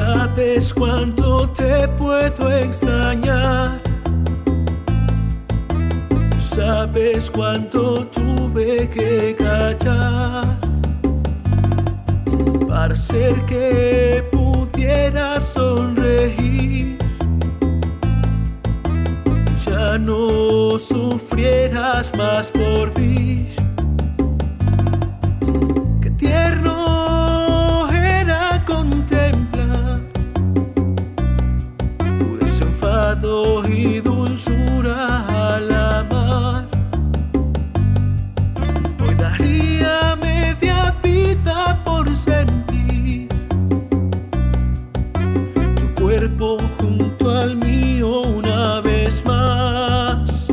Sabes cuánto te puedo extrañar. Sabes cuánto tuve que callar para hacer que pudieras sonreír. Ya no sufrieras más por mí. Cuerpo junto al mío una vez más.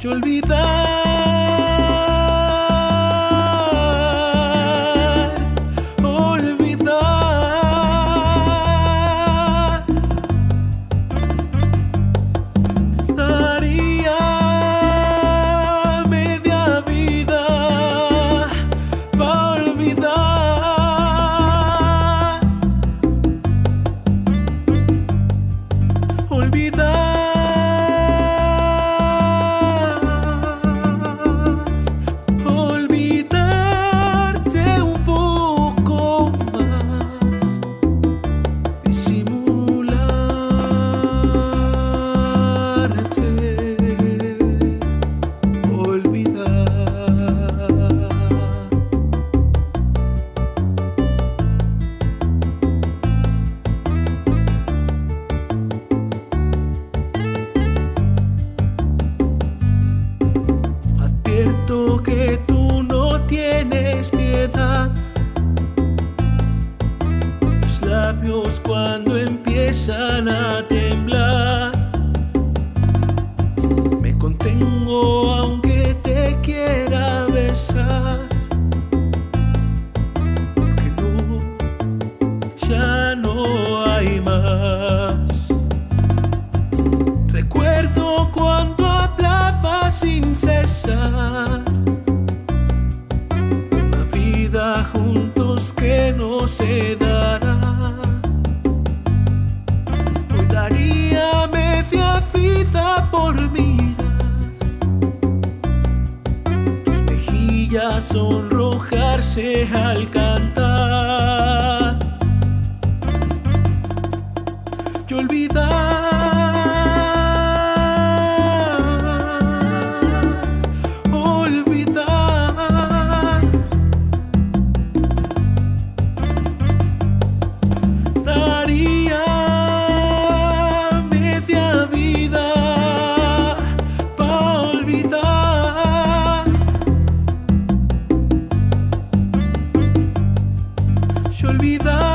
Y olvidar, piedad. Los labios cuando empiezan a temblar. Me contengo aunque por mirar tus mejillas sonrojarse al cantar. Olvidar.